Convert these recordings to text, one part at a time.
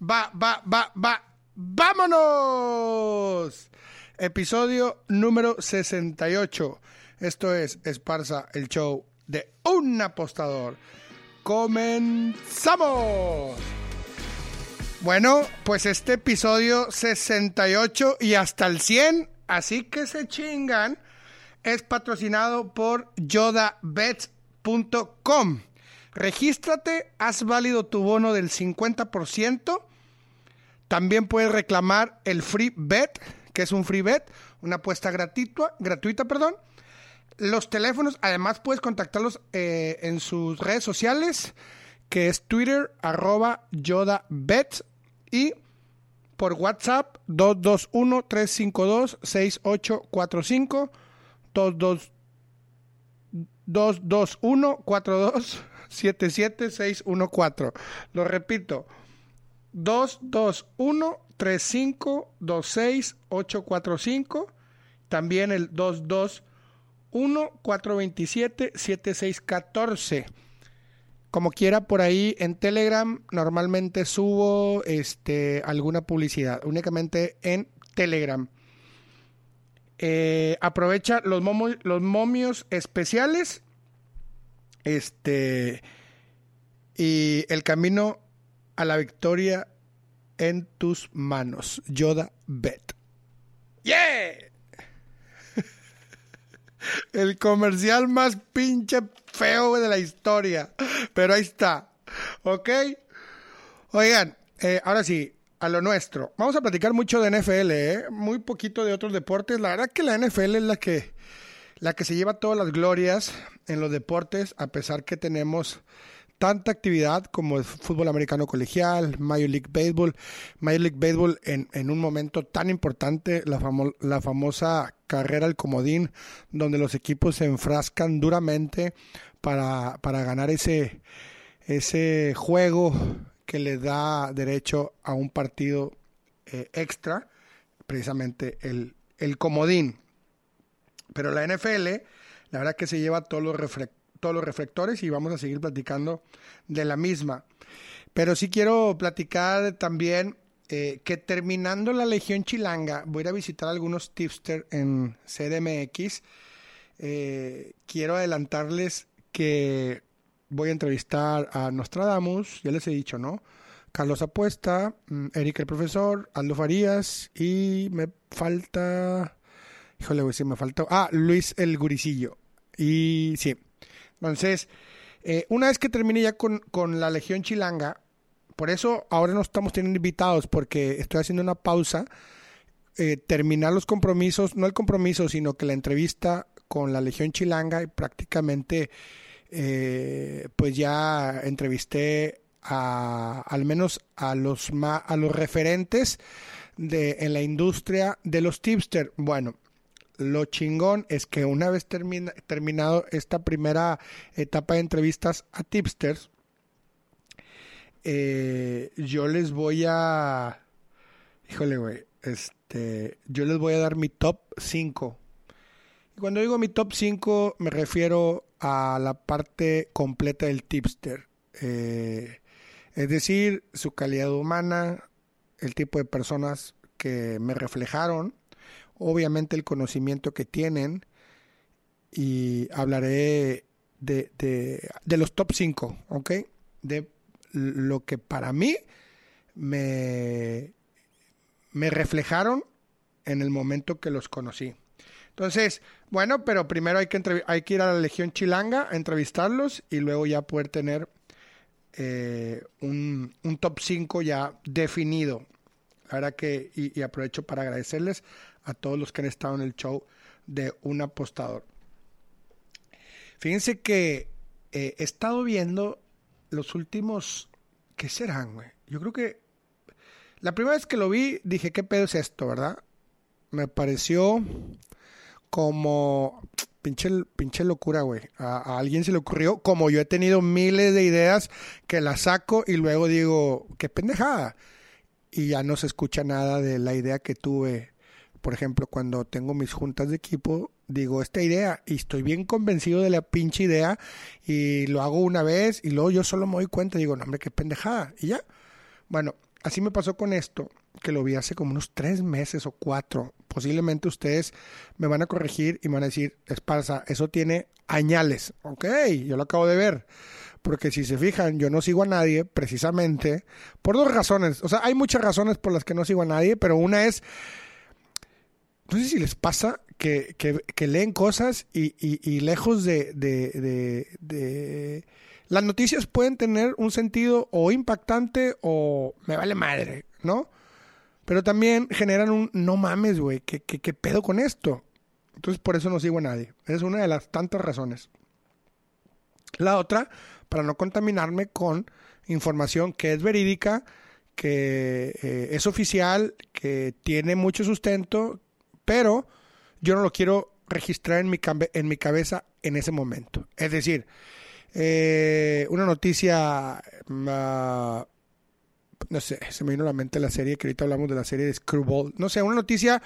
va, va, va, va. ¡Vámonos! Episodio número 68. Esto es Esparza, el show de un apostador. ¡Comenzamos! Bueno, pues este episodio 68 y hasta el 100, así que se chingan, es patrocinado por yodabets.com. Regístrate, haz válido tu bono del 50% también puedes reclamar el free bet, que es un free bet, una apuesta gratuita, gratuita, perdón. Los teléfonos, además puedes contactarlos eh, en sus redes sociales, que es Twitter, arroba YodaBet, y por WhatsApp 221-352-6845, 221-4277-614. Lo repito, 221 3526 845 también el 221 427 7614 como quiera por ahí en Telegram normalmente subo este alguna publicidad únicamente en Telegram eh, aprovecha los, los momios especiales este y el camino a la victoria en tus manos. Yoda Bet. ¡Yeah! El comercial más pinche feo de la historia. Pero ahí está. ¿Ok? Oigan, eh, ahora sí, a lo nuestro. Vamos a platicar mucho de NFL, ¿eh? Muy poquito de otros deportes. La verdad que la NFL es la que, la que se lleva todas las glorias en los deportes, a pesar que tenemos tanta actividad como el fútbol americano colegial, Major League Baseball, Major League Baseball en, en un momento tan importante, la, la famosa carrera al comodín, donde los equipos se enfrascan duramente para, para ganar ese, ese juego que le da derecho a un partido eh, extra, precisamente el, el comodín. Pero la NFL, la verdad que se lleva todos los todos los reflectores y vamos a seguir platicando de la misma. Pero sí quiero platicar también eh, que terminando la Legión Chilanga, voy a ir a visitar algunos tipster en CDMX. Eh, quiero adelantarles que voy a entrevistar a Nostradamus, ya les he dicho, ¿no? Carlos Apuesta, mm, Eric el Profesor, Aldo Farías y me falta... Híjole, güey, sí me falta... Ah, Luis el Guricillo. Y sí, entonces, eh, una vez que termine ya con, la Legión Chilanga, por eso ahora no estamos teniendo invitados, porque estoy haciendo una pausa, eh, terminar los compromisos, no el compromiso, sino que la entrevista con la Legión Chilanga y prácticamente eh, pues ya entrevisté a, al menos a los, a los referentes de, en la industria de los tipster. Bueno, lo chingón es que una vez termina, terminado esta primera etapa de entrevistas a tipsters, eh, yo les voy a... Híjole, güey. Este, yo les voy a dar mi top 5. Y cuando digo mi top 5 me refiero a la parte completa del tipster. Eh, es decir, su calidad humana, el tipo de personas que me reflejaron obviamente el conocimiento que tienen y hablaré de, de, los top 5, ¿ok? De lo que para mí me, me reflejaron en el momento que los conocí. Entonces, bueno, pero primero hay que, hay que ir a la Legión Chilanga a entrevistarlos y luego ya poder tener eh, un, un, top 5 ya definido. Ahora que, y, aprovecho para agradecerles a todos los que han estado en el show de un apostador. Fíjense que eh, he estado viendo los últimos, ¿qué serán, güey? Yo creo que La primera vez que lo vi, dije, ¿qué pedo es esto, verdad? Me pareció como pinche, pinche locura, güey. A, alguien se le ocurrió, como yo he tenido miles de ideas que las saco y luego digo, qué pendejada. Y ya no se escucha nada de la idea que tuve. Por ejemplo, cuando tengo mis juntas de equipo, digo esta idea y estoy bien convencido de la pinche idea y lo hago una vez y luego yo solo me doy cuenta y digo, no, hombre, qué pendejada. Y ya. Bueno, así me pasó con esto, que lo vi hace como unos tres meses o cuatro. Posiblemente ustedes me van a corregir y me van a decir, Esparza, eso tiene añales. Ok, yo lo acabo de ver. Porque si se fijan, yo no sigo a nadie precisamente por dos razones. O sea, hay muchas razones por las que no sigo a nadie, pero una es, no sé si les pasa que, que, leen cosas y, y, lejos de, de, las noticias pueden tener un sentido o impactante o me vale madre, ¿no? Pero también generan un no mames, güey, ¿qué, qué, pedo con esto? Entonces por eso no sigo a nadie. Es una de las tantas razones. La otra, para no contaminarme con información que es verídica, que eh, es oficial, que tiene mucho sustento, pero yo no lo quiero registrar en mi, en mi cabeza en ese momento. Es decir, eh, una noticia, uh, no sé, se me vino a la mente la serie, que ahorita hablamos de la serie de Screwball. No sé, una noticia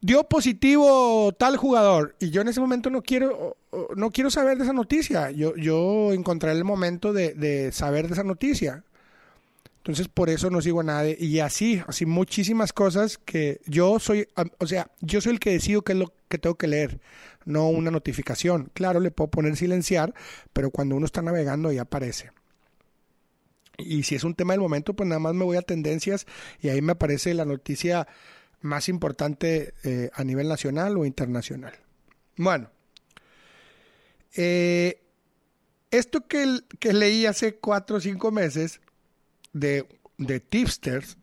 dio positivo tal jugador y yo en ese momento no quiero no quiero saber de esa noticia yo yo encontraré el momento de, de, saber de esa noticia entonces por eso no sigo a nadie y así así muchísimas cosas que yo soy o sea yo soy el que decido qué es lo que tengo que leer no una notificación. Claro, le puedo poner silenciar, pero cuando uno está navegando ya aparece. Y si es un tema del momento, pues nada más me voy a tendencias y ahí me aparece la noticia más importante eh, a nivel nacional o internacional. Bueno, eh, esto que, que, leí hace cuatro o cinco meses de, de tipsters,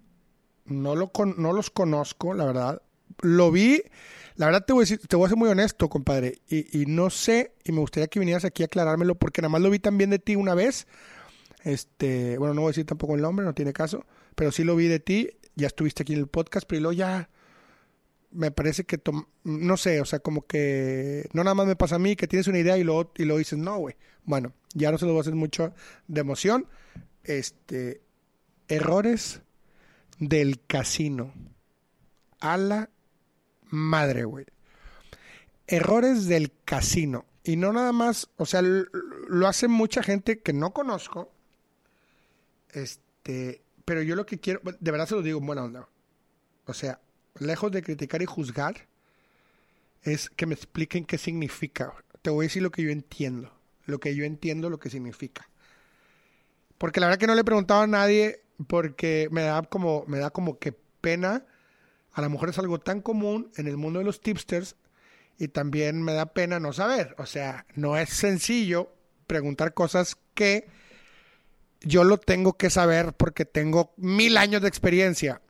no, lo no los conozco, la verdad. Lo vi la verdad te voy a decir, te voy a ser muy honesto, compadre, y, y, no sé, y me gustaría que vinieras aquí a aclarármelo, porque nada más lo vi también de ti una vez. Este, bueno, no voy a decir tampoco el nombre, no tiene caso, pero sí lo vi de ti, ya estuviste aquí en el podcast, pero luego ya me parece que, no sé, o sea, como que no nada más me pasa a mí que tienes una idea y luego, y lo dices, no, güey. Bueno, ya no se lo voy a hacer mucho de emoción. Este, errores del casino. A la madre, güey. Errores del casino. Y no nada más, o sea, lo hace mucha gente que no conozco. Este, pero yo lo que quiero, de verdad se lo digo bueno buena O sea, lejos de criticar y juzgar, es que me expliquen qué significa. Te voy a decir lo que yo entiendo. Lo que yo entiendo lo que significa. Porque la verdad que no le he preguntado a nadie porque me da como, me da como que pena a lo mejor es algo tan común en el mundo de los tipsters y también me da pena no saber. O sea, no es sencillo preguntar cosas que yo lo tengo que saber porque tengo mil años de experiencia.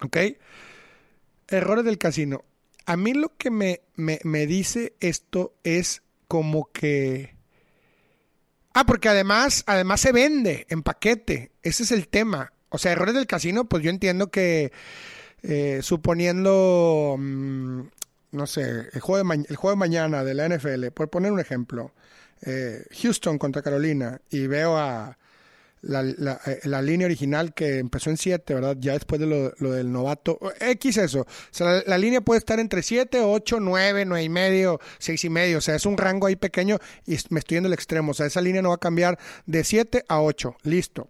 ¿Ok? Errores del casino. A mí lo que me, me, me dice esto es como que... Ah, porque además, además se vende en paquete. Ese es el tema. O sea, errores del casino, pues yo entiendo que eh, suponiendo, mm, no sé, el juego, de el juego de mañana de la NFL, por poner un ejemplo, eh, Houston contra Carolina, y veo a la, eh, la, línea original que empezó en 7, ¿verdad? Ya después de lo, lo, del novato. X eso. O sea, la, línea puede estar entre 7, 8, 9, 9 y medio, 6 y medio. O sea, es un rango ahí pequeño y me estoy yendo al extremo. O sea, esa línea no va a cambiar de 7 a 8. Listo.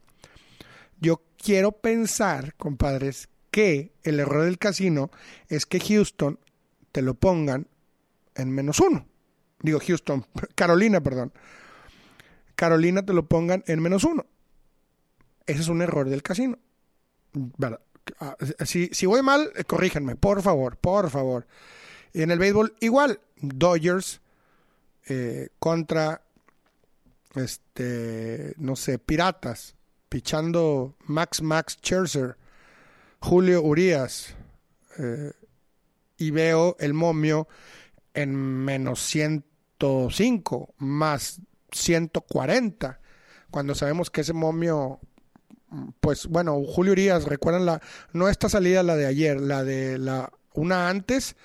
Yo quiero pensar, compadres, que el error del casino es que Houston te lo pongan en menos uno. Digo Houston, Carolina, perdón. Carolina te lo pongan en menos uno. Ese es un error del casino. Ah, si, si voy mal, eh, corríjanme, por favor, por favor. En el béisbol, igual, Dodgers eh, contra, este, no sé, Piratas pichando Max Max Scherzer, Julio Urias, eh, y veo el momio en menos 105, más 140, cuando sabemos que ese momio pues bueno, Julio Urias, recuerdan la, no esta salida, la de ayer, la de la, una antes,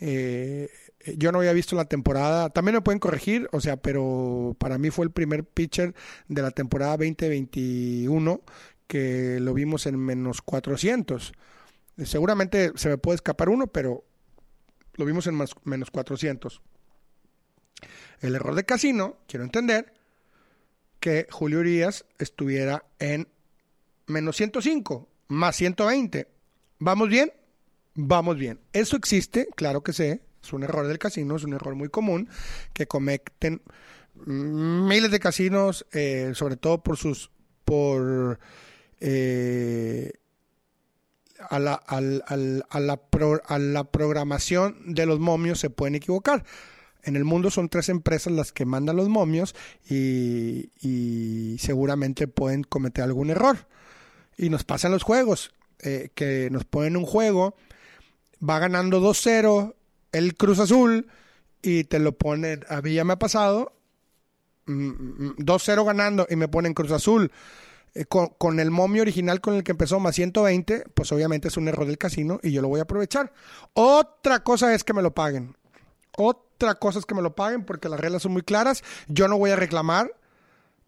eh, yo no había visto la temporada, también me pueden corregir, o sea, pero para mí fue el primer pitcher de la temporada 2021 que lo vimos en menos 400. Seguramente se me puede escapar uno, pero lo vimos en menos 400. El error de Casino, quiero entender, que Julio Urias estuviera en menos 105, más 120. ¿Vamos bien? Vamos bien. Eso existe, claro que sé. Es un error del casino, es un error muy común que cometen miles de casinos, eh, sobre todo por sus por eh, a, la, a, la a la programación de los momios se pueden equivocar. En el mundo son tres empresas las que mandan los momios y, y seguramente pueden cometer algún error. Y nos pasan los juegos, eh, que nos ponen un juego, va ganando 2-0 el Cruz Azul y te lo ponen, a mí ya me ha pasado, 2-0 mm, mm, ganando y me ponen Cruz Azul eh, con, el momio original con el que empezó más 120, pues obviamente es un error del casino y yo lo voy a aprovechar. Otra cosa es que me lo paguen. Otra cosa es que me lo paguen porque las reglas son muy claras. Yo no voy a reclamar.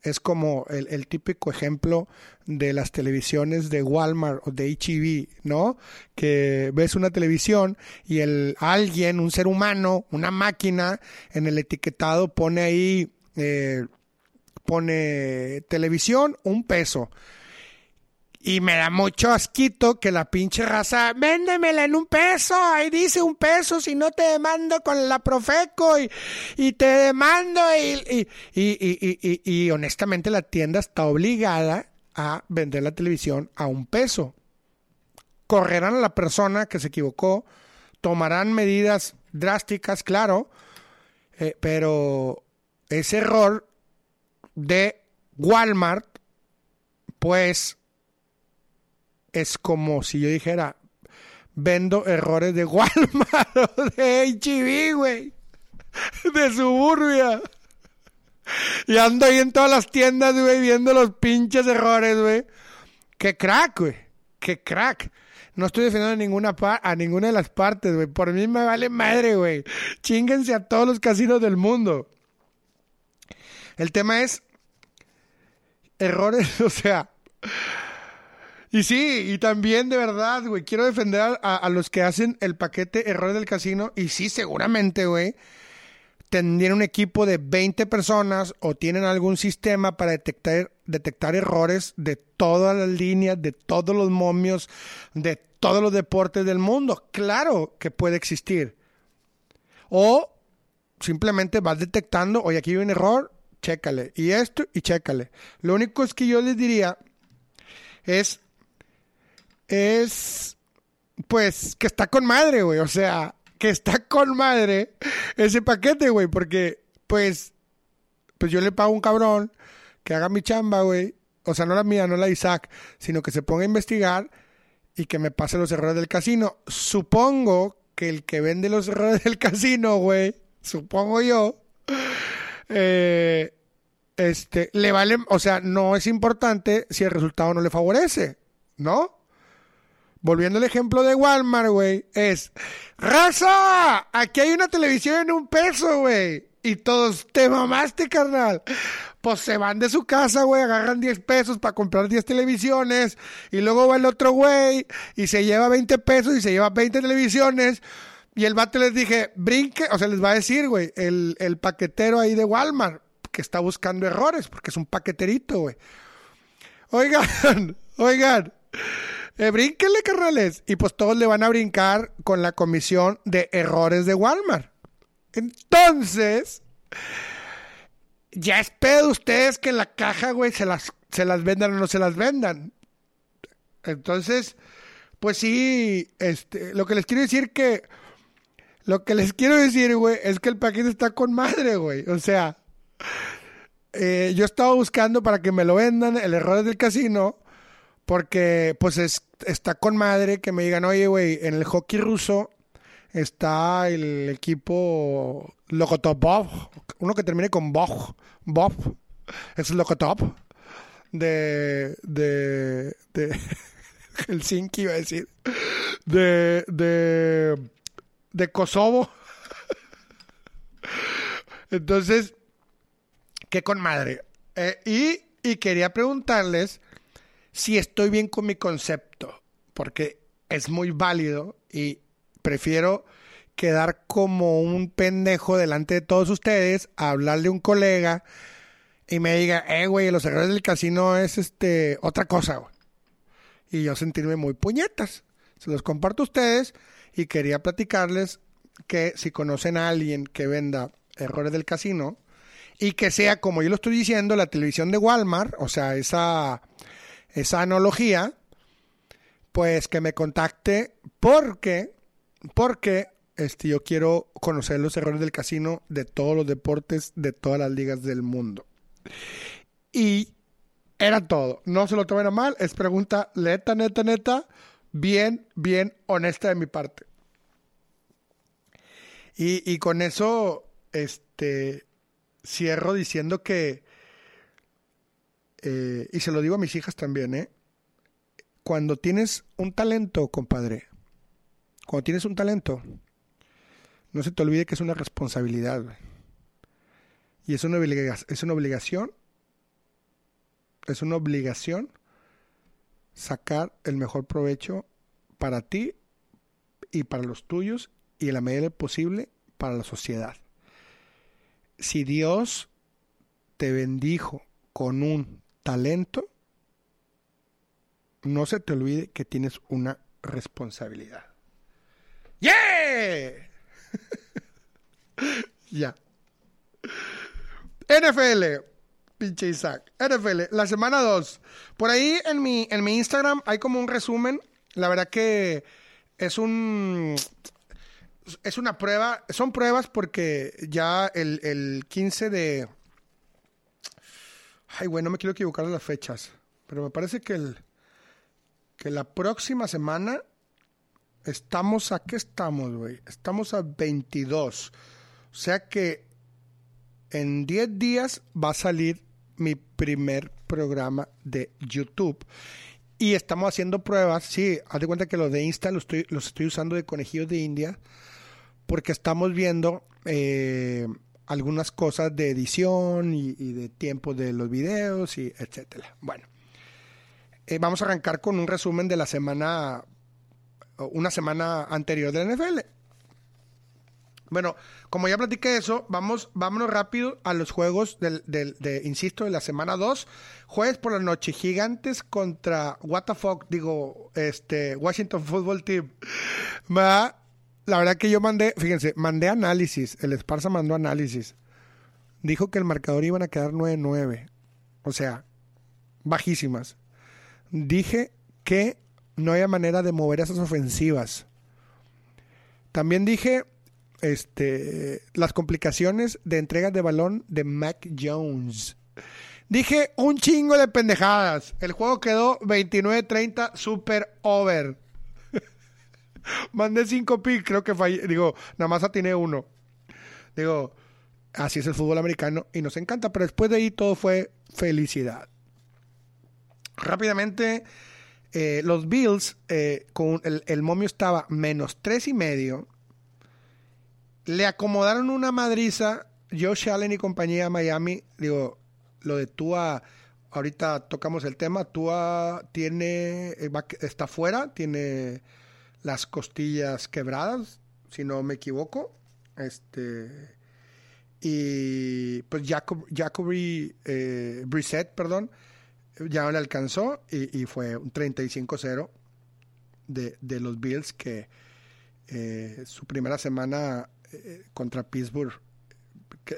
Es como el, típico ejemplo de las televisiones de Walmart o de HEV, ¿no? Que ves una televisión y el alguien, un ser humano, una máquina, en el etiquetado pone ahí eh, pone televisión, un peso. Y me da mucho asquito que la pinche raza, véndemela en un peso, ahí dice un peso, si no te demando con la Profeco y, y te demando y, y, y, honestamente la tienda está obligada a vender la televisión a un peso. Correrán a la persona que se equivocó, tomarán medidas drásticas, claro, eh, pero ese error de Walmart, pues es como si yo dijera, vendo errores de Walmart o de HB, güey. De suburbia. Y ando ahí en todas las tiendas, güey, viendo los pinches errores, güey. Qué crack, güey. Qué crack. No estoy defendiendo a ninguna, a ninguna de las partes, güey. Por mí me vale madre, güey. Chinguense a todos los casinos del mundo. El tema es errores, o sea. Y sí, y también de verdad, güey, quiero defender a, los que hacen el paquete errores del casino. Y sí, seguramente, güey, tendrían un equipo de 20 personas o tienen algún sistema para detectar, detectar errores de todas las líneas, de todos los momios, de todos los deportes del mundo. Claro que puede existir. O simplemente vas detectando, oye, aquí hay un error, chécale. Y esto, y chécale. Lo único es que yo les diría es, es, pues, que está con madre, güey. O sea, que está con madre ese paquete, güey. Porque, pues, pues yo le pago a un cabrón que haga mi chamba, güey. O sea, no la mía, no la de Isaac, sino que se ponga a investigar y que me pase los errores del casino. Supongo que el que vende los errores del casino, güey, supongo yo, eh, este, le vale, o sea, no es importante si el resultado no le favorece, ¿no? Volviendo al ejemplo de Walmart, güey, es, raza, aquí hay una televisión en un peso, güey. Y todos, te mamaste, carnal. Pues se van de su casa, güey, agarran 10 pesos para comprar 10 televisiones. Y luego va el otro güey y se lleva 20 pesos y se lleva 20 televisiones. Y el vato les dije, brinque, o sea, les va a decir, güey, el, el paquetero ahí de Walmart, que está buscando errores, porque es un paqueterito, güey. Oigan, oigan, eh, brínquenle, carnales. Y pues todos le van a brincar con la comisión de errores de Walmart. Entonces, ya espero ustedes que la caja, güey, se las, se las vendan o no se las vendan. Entonces, pues sí, este, lo que les quiero decir que lo que les quiero decir, güey, es que el paquete está con madre, güey. O sea, eh, yo estaba buscando para que me lo vendan, el error del casino, porque pues está con madre que me digan, oye, güey, en el hockey ruso está el equipo Lokotopov, uno que termine con Bog, Bob, es Lokotop. de, de, de Helsinki, iba a decir, de, de, de Kosovo. Entonces, qué con madre. Eh, y, y quería preguntarles si estoy bien con mi concepto, porque es muy válido y prefiero quedar como un pendejo delante de todos ustedes a hablarle a un colega y me diga, eh, güey, los errores del casino es este otra cosa, güey. Y yo sentirme muy puñetas. Se los comparto a ustedes y quería platicarles que si conocen a alguien que venda errores del casino y que sea, como yo lo estoy diciendo, la televisión de Walmart, o sea, esa, esa analogía, pues que me contacte porque, porque este, yo quiero conocer los errores del casino de todos los deportes, de todas las ligas del mundo. Y era todo. No se lo tomen a mal. Es pregunta neta, neta, neta. Bien, bien honesta de mi parte. Y, y con eso, este, cierro diciendo que, eh, y se lo digo a mis hijas también, ¿eh? Cuando tienes un talento, compadre, cuando tienes un talento, no se te olvide que es una responsabilidad. Y es una, es una obligación, es una obligación sacar el mejor provecho para ti y para los tuyos y en la medida posible para la sociedad. Si Dios te bendijo con un talento, no se te olvide que tienes una responsabilidad. ¡Yeah! ya. NFL, pinche Isaac. NFL, la semana 2. Por ahí en mi, en mi Instagram hay como un resumen. La verdad que es un. Es una prueba. Son pruebas porque ya el, el 15 de. Ay, güey, no me quiero equivocar en las fechas. Pero me parece que el. Que la próxima semana Estamos a qué estamos, güey? Estamos a 22. O sea que en 10 días va a salir mi primer programa de YouTube. Y estamos haciendo pruebas. Sí, haz de cuenta que los de Insta los estoy, los estoy usando de conejillos de India. Porque estamos viendo eh, algunas cosas de edición y, de tiempo de los videos y etcétera. Bueno, eh, vamos a arrancar con un resumen de la semana una semana anterior de la NFL. Bueno, como ya platiqué eso, vamos, vámonos rápido a los juegos del, de, insisto, de la semana 2. Jueves por la noche, Gigantes contra fuck, digo, este, Washington Football Team. La verdad que yo mandé, fíjense, mandé análisis, el Esparza mandó análisis. Dijo que el marcador iban a quedar 9-9. O sea, bajísimas. Dije que no haya manera de mover esas ofensivas. También dije este, las complicaciones de entregas de balón de Mac Jones. Dije un chingo de pendejadas. El juego quedó 29-30, super over. Mandé 5 picks, creo que fallé. Digo, nada atiné uno. Digo, así es el fútbol americano y nos encanta, pero después de ahí todo fue felicidad. Rápidamente, eh, los Bills, eh, con el, momio estaba menos tres y medio. Le acomodaron una madriza. Josh Allen y compañía de Miami. Digo, lo de Tua, ahorita tocamos el tema. Tua tiene, eh, está fuera, tiene las costillas quebradas, si no me equivoco. Este. Y pues Jacob, Jacoby Brissett, perdón, ya no le alcanzó y, fue un 35-0 de, de, los Bills que eh, su primera semana eh, contra Pittsburgh,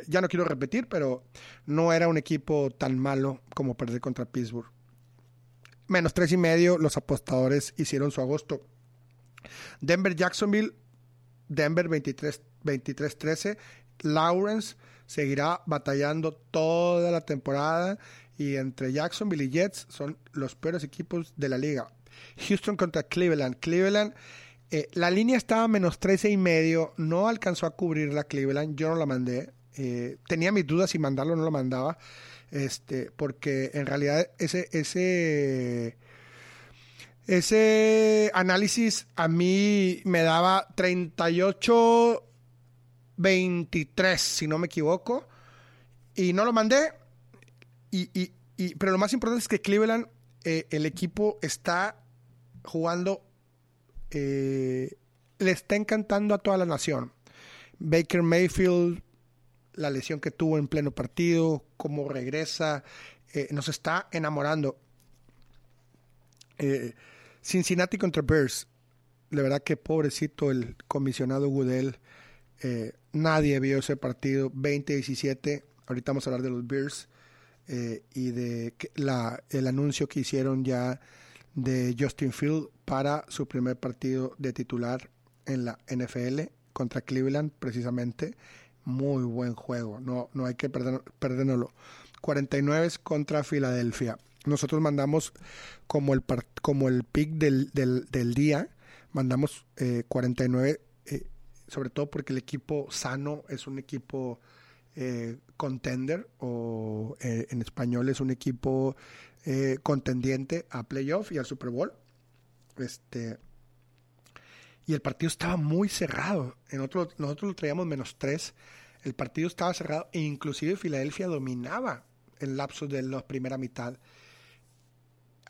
ya no quiero repetir, pero no era un equipo tan malo como perder contra Pittsburgh. Menos tres y medio, los apostadores hicieron su agosto. Denver Jacksonville, Denver 23-13. Lawrence seguirá batallando toda la temporada y entre Jacksonville y Jets son los peores equipos de la liga. Houston contra Cleveland. Cleveland, eh, la línea estaba menos 13 y medio, no alcanzó a cubrir la Cleveland, yo no la mandé. Eh, tenía mis dudas si mandarlo o no lo mandaba. Este, porque en realidad ese, ese, ese análisis a mí me daba 38 23, si no me equivoco. Y no lo mandé. Y, pero lo más importante es que Cleveland, eh, el equipo está jugando, eh, le está encantando a toda la nación. Baker Mayfield, la lesión que tuvo en pleno partido, cómo regresa, eh, nos está enamorando. Cincinnati contra Bears. De verdad que pobrecito el comisionado Goodell. nadie vio ese partido. 20-17. Ahorita vamos a hablar de los Bears. Eh, y de la, el anuncio que hicieron ya de Justin Field para su primer partido de titular en la NFL contra Cleveland, precisamente. Muy buen juego, no, no hay que perder, perdérnoslo. 49 contra Filadelfia. Nosotros mandamos como el, como el pick del, del, día, mandamos 49, eh, eh, sobre todo porque el equipo sano es un equipo eh, contender o eh, en español es un equipo eh, contendiente a playoff y al Super Bowl. Este, y el partido estaba muy cerrado. En otro, nosotros lo traíamos menos tres. El partido estaba cerrado e inclusive Filadelfia dominaba el lapso de la primera mitad.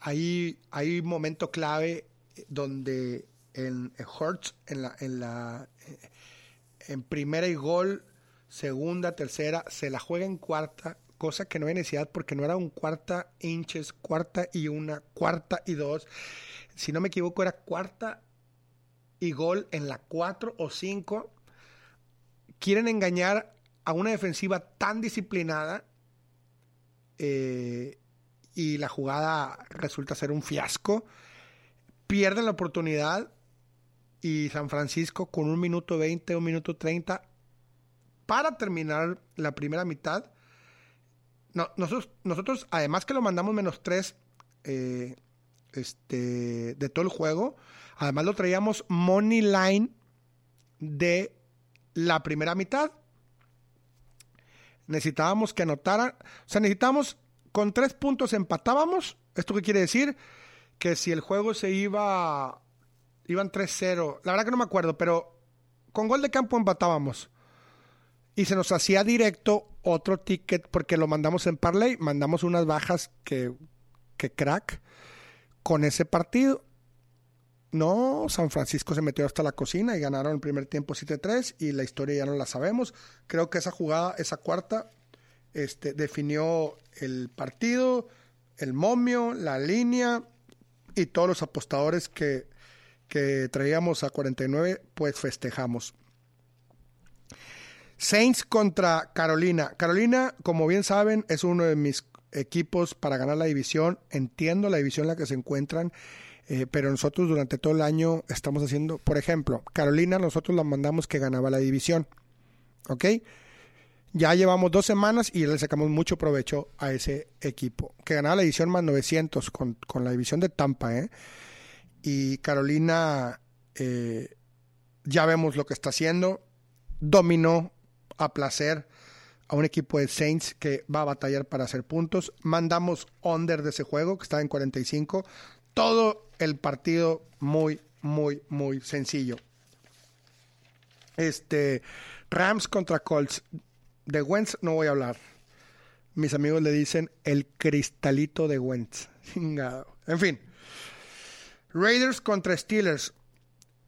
Hay, hay momento clave donde en, en Hurts, en la, en la en primera y gol, segunda, tercera, se la juega en cuarta, cosa que no hay necesidad porque no era un cuarta inches, cuarta y una, cuarta y dos. Si no me equivoco, era cuarta y gol en la cuatro o cinco. Quieren engañar a una defensiva tan disciplinada eh, y la jugada resulta ser un fiasco. Pierden la oportunidad y San Francisco con un minuto 20, un minuto 30 para terminar la primera mitad. nosotros, nosotros, además que lo mandamos menos tres eh, este, de todo el juego, además lo traíamos money line de la primera mitad. Necesitábamos que anotaran, o sea, necesitábamos, con tres puntos empatábamos. ¿Esto qué quiere decir? Que si el juego se iba, iban 3-0, la verdad que no me acuerdo, pero con gol de campo empatábamos y se nos hacía directo otro ticket porque lo mandamos en parlay, mandamos unas bajas que, que crack con ese partido. No, San Francisco se metió hasta la cocina y ganaron el primer tiempo 7-3 y la historia ya no la sabemos. Creo que esa jugada, esa cuarta, este, definió el partido, el momio, la línea y todos los apostadores que, que traíamos a 49, pues festejamos. Saints contra Carolina. Carolina, como bien saben, es uno de mis equipos para ganar la división. Entiendo la división en la que se encuentran, eh, pero nosotros durante todo el año estamos haciendo, por ejemplo, Carolina, nosotros la mandamos que ganaba la división. ¿Ok? Ya llevamos dos semanas y le sacamos mucho provecho a ese equipo. Que ganaba la división más 900 con, la división de Tampa, ¿eh? Y Carolina, eh, ya vemos lo que está haciendo. Dominó a placer a un equipo de Saints que va a batallar para hacer puntos. Mandamos under de ese juego, que está en 45. Todo el partido muy, muy, muy sencillo. Este, Rams contra Colts. De Wentz no voy a hablar. Mis amigos le dicen el cristalito de Wentz. En fin. Raiders contra Steelers.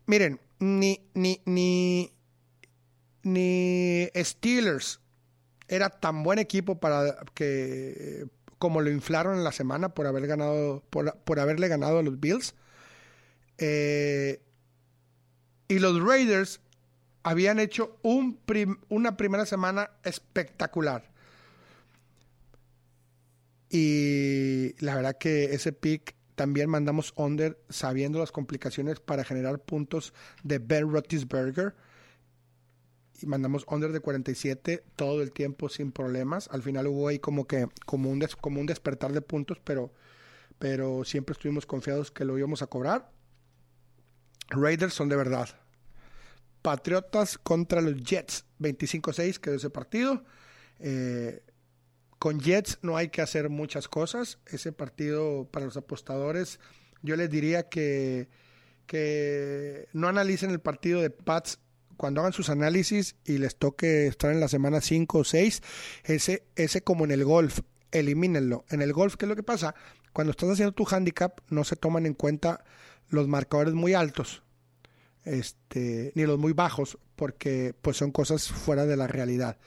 Miren, ni, ni, ni, ni Steelers era tan buen equipo para que como lo inflaron en la semana por haber ganado por, haberle ganado a los Bills eh, y los Raiders habían hecho un una primera semana espectacular y la verdad que ese pick también mandamos under sabiendo las complicaciones para generar puntos de Ben Roethlisberger y mandamos under de 47 todo el tiempo sin problemas. Al final hubo ahí como que como un, como un despertar de puntos, pero, pero siempre estuvimos confiados que lo íbamos a cobrar. Raiders son de verdad. Patriotas contra los Jets, 25-6 quedó ese partido. Eh, con Jets no hay que hacer muchas cosas. Ese partido para los apostadores, yo les diría que, que no analicen el partido de Pats cuando hagan sus análisis y les toque estar en la semana 5 o 6, ese, ese como en el golf, elimínenlo. En el golf, ¿qué es lo que pasa? Cuando estás haciendo tu handicap, no se toman en cuenta los marcadores muy altos, este, ni los muy bajos, porque pues son cosas fuera de la realidad.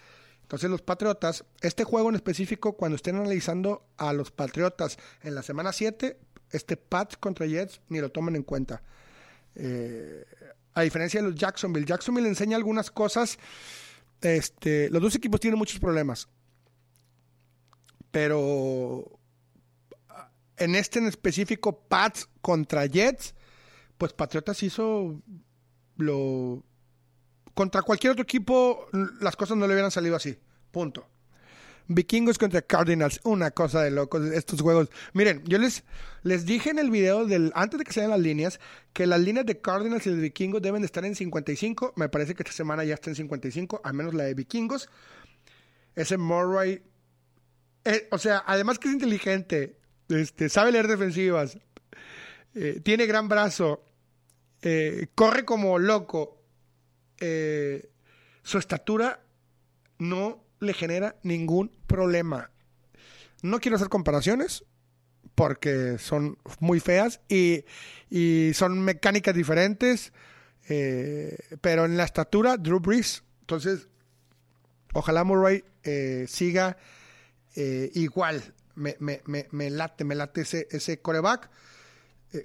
Entonces los Patriotas, este juego en específico, cuando estén analizando a los Patriotas en la semana 7, este Pats contra Jets, ni lo tomen en cuenta. Eh, a diferencia de los Jacksonville. Jacksonville enseña algunas cosas. Este, los dos equipos tienen muchos problemas. Pero en este en específico, Pats contra Jets, pues Patriotas hizo lo... Contra cualquier otro equipo, las cosas no le hubieran salido así. Punto. Vikingos contra Cardinals, una cosa de locos estos juegos. Miren, yo les, les dije en el video del antes de que den las líneas que las líneas de Cardinals y de Vikingos deben de estar en 55. Me parece que esta semana ya está en 55, al menos la de Vikingos. Ese Murray, eh, o sea, además que es inteligente, este, sabe leer defensivas, eh, tiene gran brazo, eh, corre como loco. su estatura no le genera ningún problema. No quiero hacer comparaciones porque son muy feas y, son mecánicas diferentes, eh, pero en la estatura, Drew Brees. Entonces, ojalá Murray eh, siga eh, igual. Me, me, late, me late ese, ese coreback.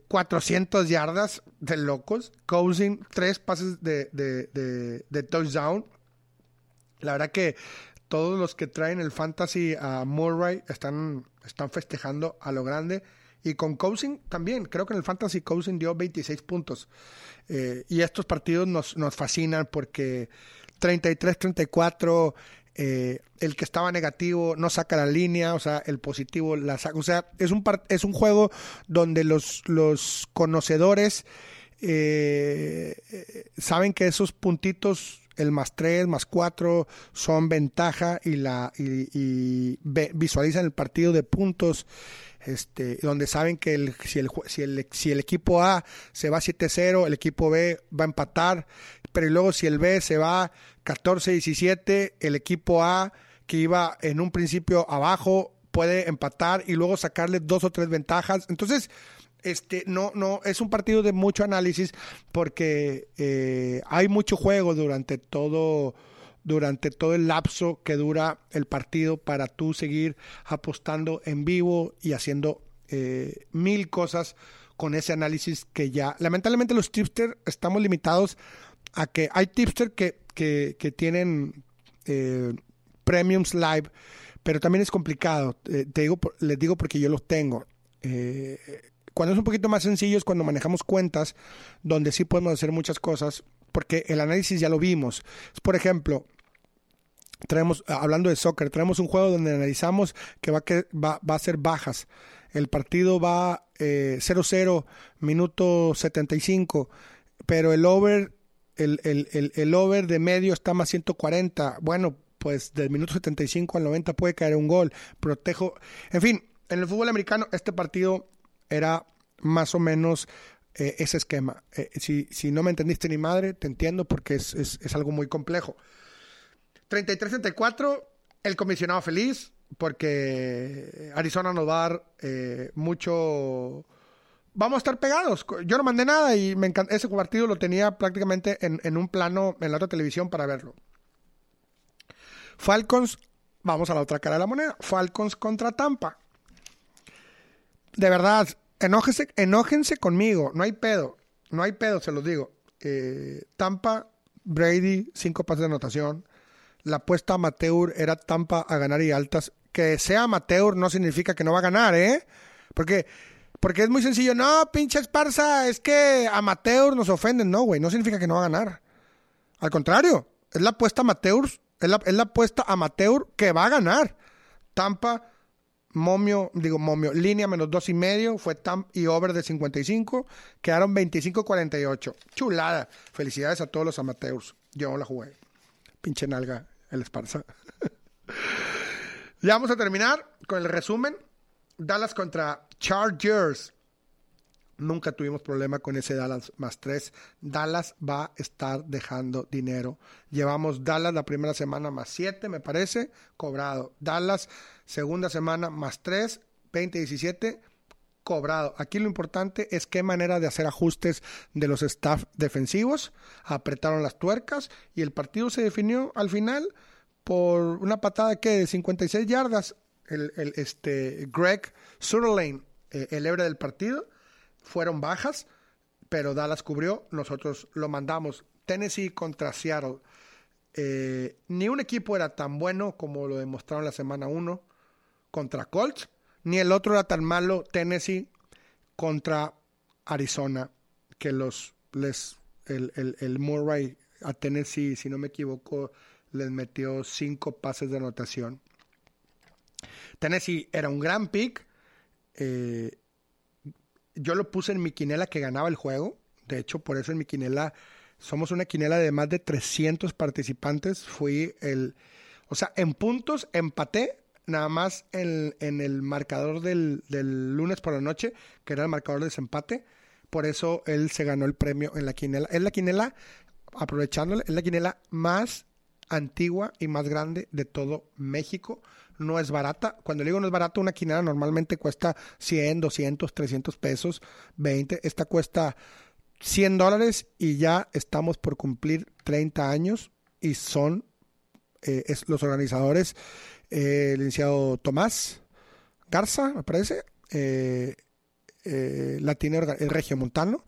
400 yardas de locos. Cousin, tres pases de, de, de touchdown. La verdad que todos los que traen el fantasy a Murray están, están festejando a lo grande. Y con Cousin también, creo que en el Fantasy Cousin dio 26 puntos. Eh, y estos partidos nos, nos fascinan porque 33-34, eh, el que estaba negativo no saca la línea, o sea, el positivo la saca. O sea, es un, es un juego donde los, los conocedores eh, saben que esos puntitos el más 3, más 4 son ventaja y, la, y, visualizan el partido de puntos. Este, donde saben que el, si, el, si, el, si el equipo A se va 7-0, el equipo B va a empatar, pero luego si el B se va 14-17, el equipo A que iba en un principio abajo puede empatar y luego sacarle dos o tres ventajas. Entonces, este, no, no, es un partido de mucho análisis porque eh, hay mucho juego durante todo, durante todo el lapso que dura el partido para tú seguir apostando en vivo y haciendo eh, mil cosas con ese análisis que ya, lamentablemente los tipsters estamos limitados a que hay tipsters que, que, tienen eh, premiums live, pero también es complicado. te digo, les digo porque yo los tengo. Eh, cuando es un poquito más sencillo es cuando manejamos cuentas, donde sí podemos hacer muchas cosas, porque el análisis ya lo vimos. Por ejemplo, traemos, hablando de soccer, traemos un juego donde analizamos que va, que va, va a ser bajas. El partido va 0-0, eh, minuto 75, pero el over, el, el, el, over de medio está más 140. Bueno, pues del minuto 75 al 90 puede caer un gol. Protejo. En fin, en el fútbol americano, este partido era más o menos eh, ese esquema. Eh, si, si, no me entendiste ni madre, te entiendo porque es, es, algo muy complejo. 33-34, el comisionado feliz porque Arizona nos va a dar eh, mucho... Vamos a estar pegados. Yo no mandé nada y me encanta. Ese partido lo tenía prácticamente en, en un plano en la otra televisión para verlo. Falcons, vamos a la otra cara de la moneda. Falcons contra Tampa de verdad, enójense, enójense conmigo, no hay pedo, no hay pedo, se los digo. Eh, Tampa, Brady, cinco pases de anotación. La apuesta amateur era Tampa a ganar y altas. Que sea amateur no significa que no va a ganar, ¿eh? Porque, porque es muy sencillo. No, pinche Esparza, es que amateur nos ofenden. No, güey, no significa que no va a ganar. Al contrario, es la apuesta amateur, es la, es la apuesta amateur que va a ganar. Tampa momio, digo momio, línea menos dos y medio, fue tam y over de 55, quedaron 25-48. Chulada. Felicidades a todos los amateurs. Yo la jugué. Pinche nalga, el Esparza. Ya vamos a terminar con el resumen. Dallas contra Chargers. Nunca tuvimos problema con ese Dallas más tres. Dallas va a estar dejando dinero. Llevamos Dallas la primera semana más siete, me parece, cobrado. Dallas segunda semana más tres, 20-17, cobrado. Aquí lo importante es qué manera de hacer ajustes de los staff defensivos. Apretaron las tuercas y el partido se definió al final por una patada que de 56 yardas. El, este, Greg Sutherland, eh, el héroe del partido fueron bajas, pero Dallas cubrió, nosotros lo mandamos. Tennessee contra Seattle. Eh, ni un equipo era tan bueno como lo demostraron la semana 1 contra Colts, ni el otro era tan malo, Tennessee contra Arizona, que los les el, el, el Murray a Tennessee, si no me equivoco, les metió cinco pases de anotación. Tennessee era un gran pick. Eh, yo lo puse en mi quinela que ganaba el juego. De hecho, por eso en mi quinela somos una quinela de más de 300 participantes. Fui el, o sea, en puntos empaté nada más en, el marcador del, lunes por la noche, que era el marcador de desempate. Por eso él se ganó el premio en la quinela. Es la quinela, aprovechándole, es la quinela más antigua y más grande de todo México no es barata. Cuando digo no es barata, una quinela normalmente cuesta 100, 200, 300 pesos, 20. Esta cuesta 100 dólares y ya estamos por cumplir 30 años y son eh, los organizadores, eh, el licenciado Tomás Garza, me parece, eh, eh la tiene el Regio Montano,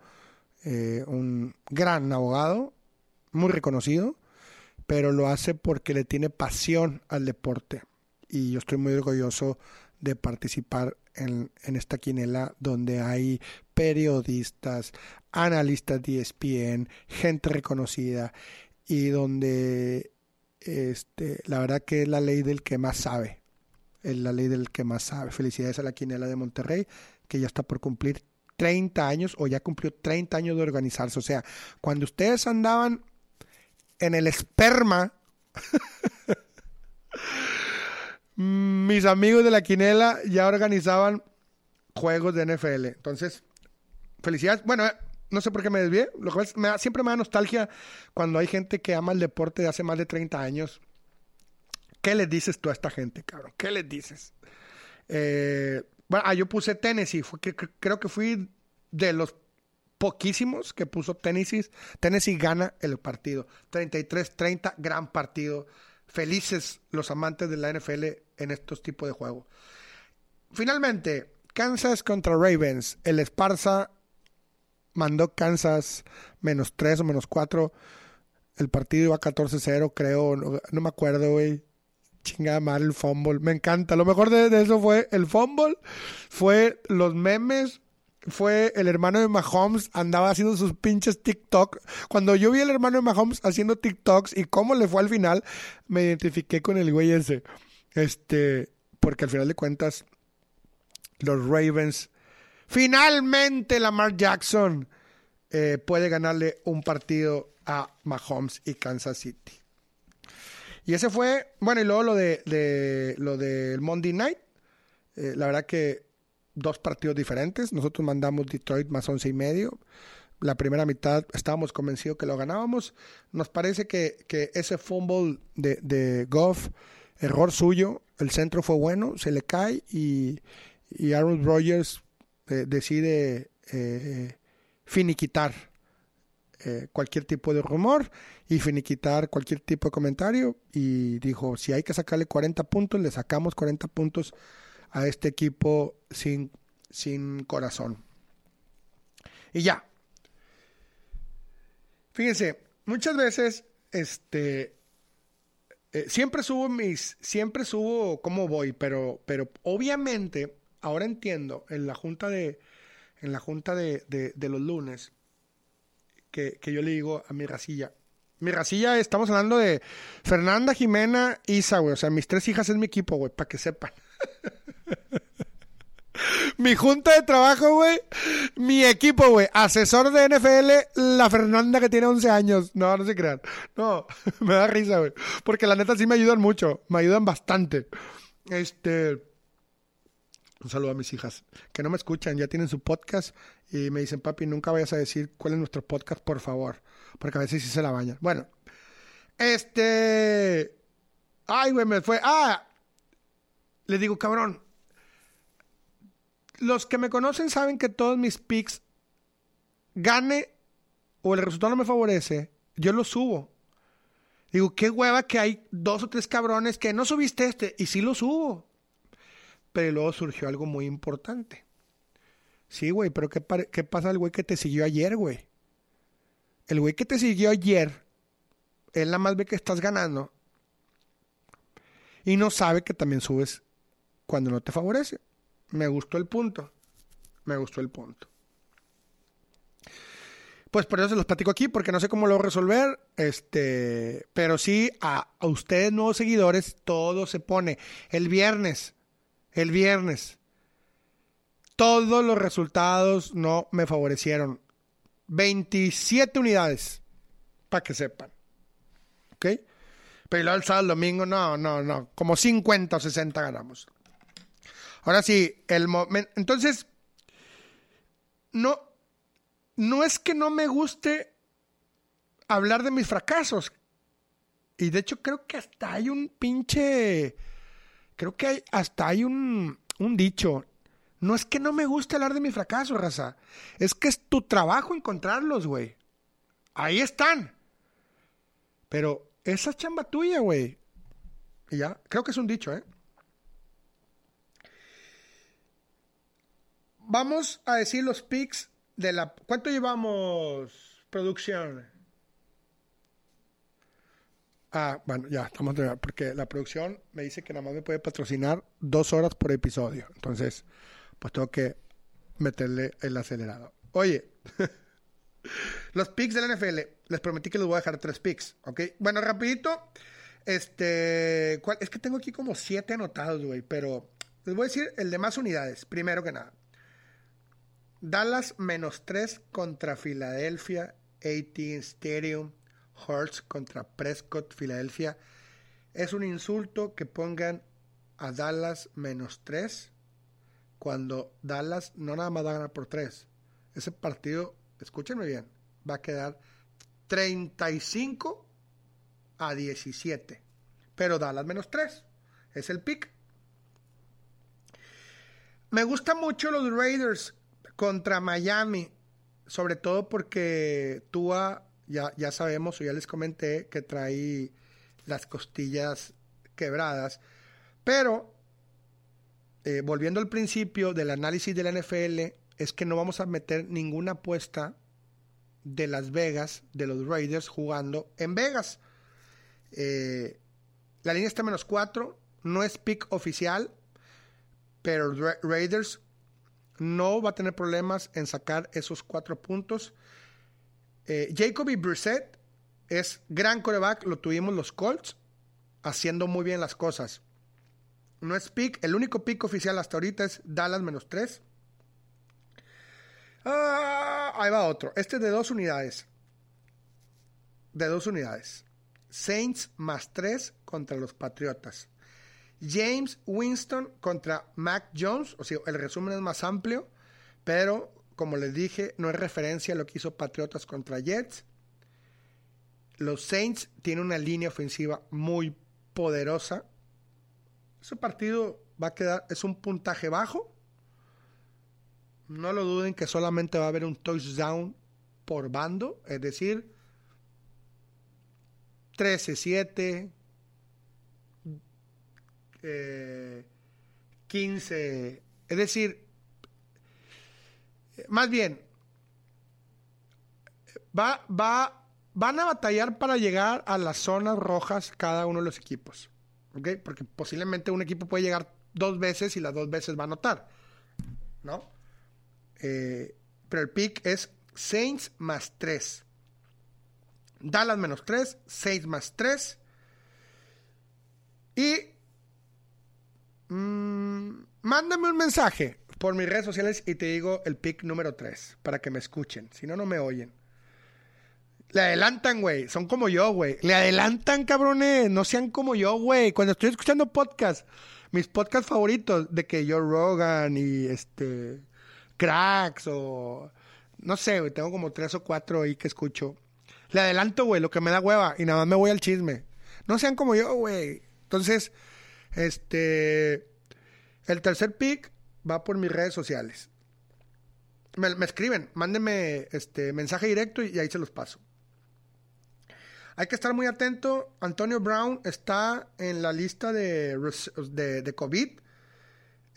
un gran abogado, muy reconocido, pero lo hace porque le tiene pasión al deporte y yo estoy muy orgulloso de participar en, esta quinela donde hay periodistas, analistas de ESPN, gente reconocida y donde este, la verdad que es la ley del que más sabe, es la ley del que más sabe. Felicidades a la quinela de Monterrey que ya está por cumplir 30 años o ya cumplió 30 años de organizarse. O sea, cuando ustedes andaban en el esperma mis amigos de la quinela ya organizaban juegos de NFL. Entonces, felicidades. Bueno, no sé por qué me desvié. Lo que me siempre me da nostalgia cuando hay gente que ama el deporte de hace más de 30 años. ¿Qué les dices tú a esta gente, cabrón? ¿Qué les dices? Eh, bueno, ah, yo puse Tennessee. creo que fui de los poquísimos que puso Tennessee. Tennessee gana el partido. 33-30, gran partido felices los amantes de la NFL en estos tipos de juegos. Finalmente, Kansas contra Ravens. El Esparza mandó Kansas menos 3 o menos 4. El partido iba 14-0, creo. No, me acuerdo, güey. Chingada mal el fumble. Me encanta. Lo mejor de, de, eso fue el fumble. Fue los memes fue el hermano de Mahomes, andaba haciendo sus pinches TikTok. Cuando yo vi al hermano de Mahomes haciendo TikToks y cómo le fue al final, me identifiqué con el güey ese. Este, porque al final de cuentas, los Ravens, finalmente Lamar Jackson eh, puede ganarle un partido a Mahomes y Kansas City. Y ese fue, bueno, y luego lo de, lo del Monday Night. Eh, la verdad que dos partidos diferentes. Nosotros mandamos Detroit más once y medio. La primera mitad estábamos convencidos que lo ganábamos. Nos parece que, ese fumble de, de Goff, error suyo, el centro fue bueno, se le cae y, Aaron Rodgers eh, decide eh, finiquitar eh, cualquier tipo de rumor y finiquitar cualquier tipo de comentario y dijo, si hay que sacarle 40 puntos, le sacamos 40 puntos a este equipo sin, sin corazón. Y ya. Fíjense, muchas veces, este, eh, siempre subo mis, siempre subo cómo voy, pero, pero obviamente, ahora entiendo, en la junta de, en la junta de, de, los lunes, que, que, yo le digo a mi racilla, mi racilla, estamos hablando de Fernanda, Jimena, Isa, güey, o sea, mis tres hijas es mi equipo, güey, para que sepan. mi junta de trabajo, güey. Mi equipo, güey. Asesor de NFL, la Fernanda que tiene 11 años. No, no se crean. No, me da risa, güey. Porque la neta sí me ayudan mucho. Me ayudan bastante. Este. Un saludo a mis hijas, que no me escuchan, ya tienen su podcast y me dicen, papi, nunca vayas a decir cuál es nuestro podcast, por favor, porque a veces sí se la bañan. Bueno, este... Ay, güey, me fue... Ah, le digo, cabrón, los que me conocen saben que todos mis picks, gane o el resultado no me favorece, yo los subo. Digo, qué hueva que hay dos o tres cabrones que no subiste este y sí lo subo. Pero luego surgió algo muy importante. Sí, güey, pero ¿qué, ¿qué pasa el güey que te siguió ayer, güey? El güey que te siguió ayer, él nada más ve que estás ganando y no sabe que también subes cuando no te favorece. Me gustó el punto. Me gustó el punto. Pues por eso se los platico aquí, porque no sé cómo lo resolver. Este, pero sí, a, a ustedes, nuevos seguidores, todo se pone. El viernes el viernes. Todos los resultados no me favorecieron. 27 unidades, para que sepan. ¿Ok? Pero el sábado, el domingo, no, no, no. Como 50 o 60 ganamos. Ahora sí, el momento. Entonces, no, no es que no me guste hablar de mis fracasos. Y de hecho, creo que hasta hay un pinche creo que hay, hasta hay un, un dicho. No es que no me guste hablar de mi fracaso, raza. Es que es tu trabajo encontrarlos, güey. Ahí están. Pero esa chamba tuya, güey. Y ya, creo que es un dicho, ¿eh? Vamos a decir los pics de la... ¿Cuánto llevamos producción? Ah, bueno, ya, estamos de, porque la producción me dice que nada más me puede patrocinar dos horas por episodio. Entonces, pues tengo que meterle el acelerado. Oye, los picks del NFL, les prometí que les voy a dejar tres picks, ¿ok? Bueno, rapidito, este, es que tengo aquí como siete anotados, güey, pero les voy a decir el de más unidades, primero que nada. Dallas menos tres contra Filadelfia, 18 Stadium. Hurts contra Prescott, Filadelfia. Es un insulto que pongan a Dallas menos 3 cuando Dallas no nada más va a ganar por 3. Ese partido, escúchenme bien, va a quedar 35 a 17. Pero Dallas menos 3. Es el pick. Me gustan mucho los Raiders contra Miami. Sobre todo porque Tua ya, sabemos o ya les comenté que trae las costillas quebradas. Pero, eh, volviendo al principio del análisis de la NFL, es que no vamos a meter ninguna apuesta de Las Vegas, de los Raiders jugando en Vegas. Eh, la línea está menos 4, no es pick oficial, pero Raiders no va a tener problemas en sacar esos cuatro puntos. Eh, Jacoby Brissett es gran coreback, lo tuvimos los Colts, haciendo muy bien las cosas. No es pick, el único pick oficial hasta ahorita es Dallas menos 3. Ah, ahí va otro. Este es de dos unidades. De dos unidades. Saints más 3 contra los Patriotas. James Winston contra Mac Jones. O sea, el resumen es más amplio, pero como les dije, no es referencia a lo que hizo Patriotas contra Jets. Los Saints tienen una línea ofensiva muy poderosa. Ese partido va a quedar, es un puntaje bajo. No lo duden que solamente va a haber un touchdown por bando, es decir, 13-7, 15, eh, es decir, más bien, va, va, van a batallar para llegar a las zonas rojas cada uno de los equipos. Porque posiblemente un equipo puede llegar dos veces y las dos veces va a anotar. ¿No? Eh, pero el pick es Saints más 3. Dallas menos 3, Saints más 3. Y mmm, mándame un mensaje por mis redes sociales y te digo el pick número 3 para que me escuchen. Si no, no me oyen. Le adelantan, güey. Son como yo, güey. Le adelantan, cabrones. No sean como yo, güey. Cuando estoy escuchando podcast, mis podcasts favoritos de que Joe Rogan y este Cracks o no sé, güey, tengo como tres o cuatro ahí que escucho. Le adelanto, güey, lo que me da hueva y nada más me voy al chisme. No sean como yo, güey. Entonces, este el tercer pick va por mis redes sociales. Me, escriben, mándenme este mensaje directo y ahí se los paso. Hay que estar muy atento. Antonio Brown está en la lista de, de, COVID.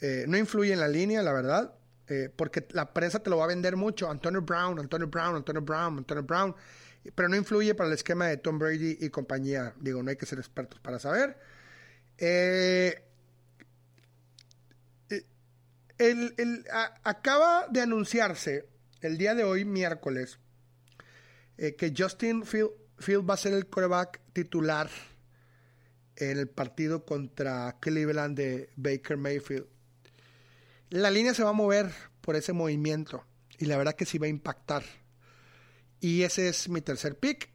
Eh, no influye en la línea, la verdad. Eh, porque la prensa te lo va a vender mucho. Antonio Brown, Antonio Brown, Antonio Brown, Antonio Brown. Pero no influye para el esquema de Tom Brady y compañía. Digo, no hay que ser expertos para saber. Eh, acaba de anunciarse el día de hoy, miércoles, que Justin Field Field va a ser el coreback titular en el partido contra Cleveland de Baker Mayfield. La línea se va a mover por ese movimiento y la verdad que sí va a impactar. Y ese es mi tercer pick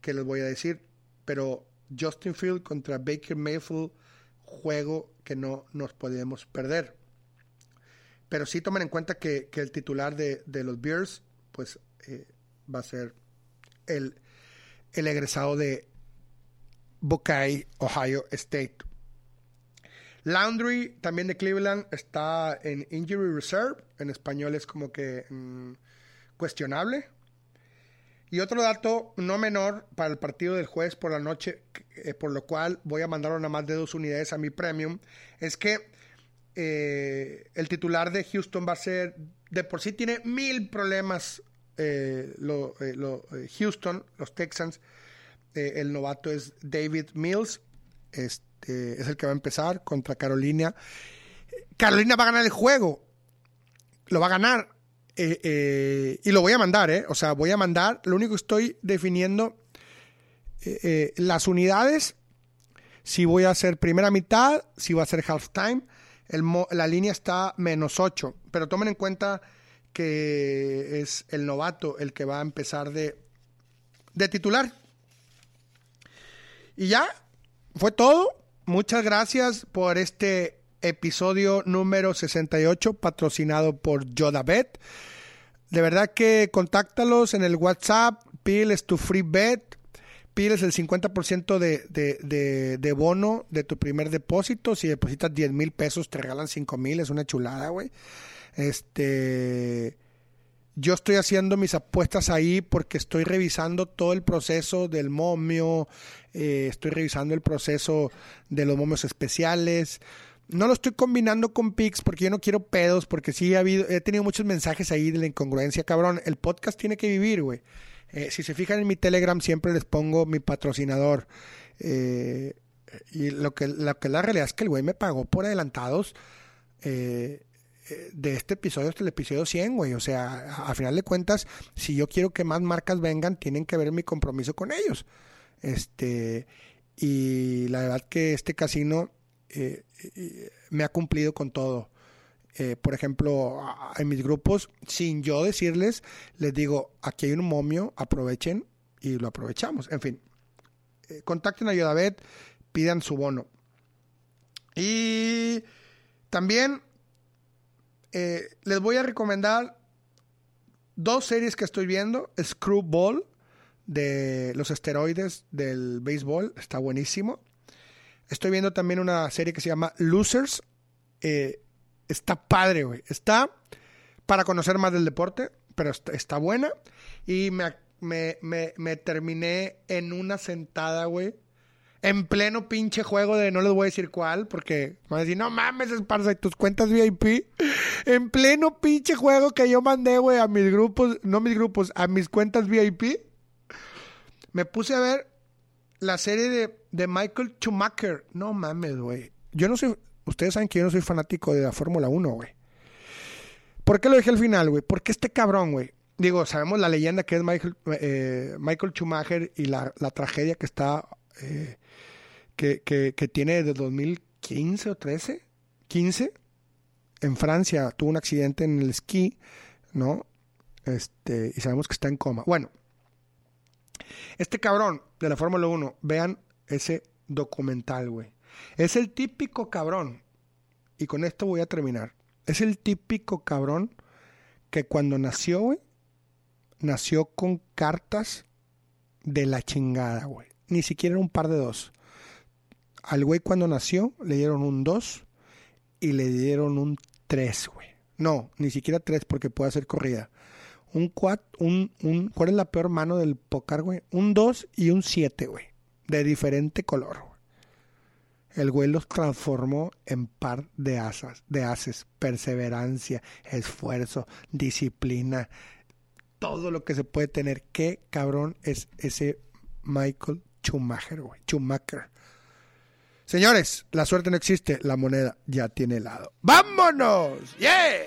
que les voy a decir. Pero Justin Field contra Baker Mayfield, juego que no nos podemos perder. Pero sí tomen en cuenta que, el titular de, los Bears, pues eh, va a ser el egresado de Buckeye, Ohio State. Laundry, también de Cleveland, está en Injury Reserve. En español es como que mm, cuestionable. Y otro dato no menor para el partido del jueves por la noche, eh, por lo cual voy a mandar una más de dos unidades a mi premium, es que eh, el titular de Houston va a ser, de por sí tiene mil problemas eh, lo, eh, Houston, los Texans, el novato es David Mills, este, es el que va a empezar contra Carolina. Carolina va a ganar el juego, lo va a ganar. Y lo voy a mandar, ¿eh? O sea, voy a mandar. Lo único que estoy definiendo las unidades. Si voy a hacer primera mitad, si voy a hacer halftime. La línea está menos 8. Pero tomen en cuenta que es el novato el que va a empezar de, de titular. Y ya, fue todo. Muchas gracias por este episodio número 68 patrocinado por Yodabet. De verdad que contáctalos en el WhatsApp, piles tu free bet, piles el 50% de, de, de, bono de tu primer depósito. Si depositas 10 mil pesos, te regalan 5 mil, es una chulada, güey. Este, yo estoy haciendo mis apuestas ahí porque estoy revisando todo el proceso del momio, eh, estoy revisando el proceso de los momios especiales. No lo estoy combinando con Pix porque yo no quiero pedos, porque sí ha habido, he tenido muchos mensajes ahí de la incongruencia, cabrón. El podcast tiene que vivir, güey. Eh, si se fijan en mi Telegram, siempre les pongo mi patrocinador. Eh, y lo que, lo que la realidad es que el güey me pagó por adelantados. Eh, de este episodio hasta el episodio 100, güey. O sea, a, final de cuentas, si yo quiero que más marcas vengan, tienen que ver mi compromiso con ellos. Este, y la verdad que este casino eh, eh, me ha cumplido con todo. Eh, por ejemplo, en mis grupos, sin yo decirles, les digo, aquí hay un momio, aprovechen y lo aprovechamos. En fin, contacten a Yodabet, pidan su bono. Y también eh, les voy a recomendar dos series que estoy viendo. Screwball, de los esteroides del béisbol, está buenísimo. Estoy viendo también una serie que se llama Losers. Eh, está padre, güey. Está para conocer más del deporte, pero está, buena. Y me, me, me terminé en una sentada, güey en pleno pinche juego de no les voy a decir cuál, porque van a decir, no mames, esparza, tus cuentas VIP. En pleno pinche juego que yo mandé, güey, a mis grupos, no mis grupos, a mis cuentas VIP, me puse a ver la serie de, de Michael Schumacher. No mames, güey. Yo no soy, ustedes saben que yo no soy fanático de la Fórmula 1, güey. ¿Por qué lo dejé al final, güey? Porque este cabrón, güey. Digo, sabemos la leyenda que es Michael, eh, Michael Schumacher y la, la tragedia que está eh, que, que, tiene desde 2015 o 13, 15, en Francia tuvo un accidente en el esquí, ¿no? Este, y sabemos que está en coma. Bueno, Este cabrón de la Fórmula 1, vean ese documental, güey. Es el típico cabrón, y con esto voy a terminar. Es el típico cabrón que cuando nació, güey, nació con cartas de la chingada, güey. Ni siquiera era un par de dos. Al güey cuando nació le dieron un 2 y le dieron un 3, güey. No, ni siquiera 3 porque puede hacer corrida. Un 4, un, un, ¿cuál es la peor mano del pócar, güey? Un 2 y un 7, güey. De diferente color, güey. El güey los transformó en par de asas, de haces, perseverancia, esfuerzo, disciplina, todo lo que se puede tener. Qué cabrón es ese Michael Schumacher, güey. Schumacher. Señores, la suerte no existe, la moneda ya tiene lado. ¡Vámonos! ¡Yeah!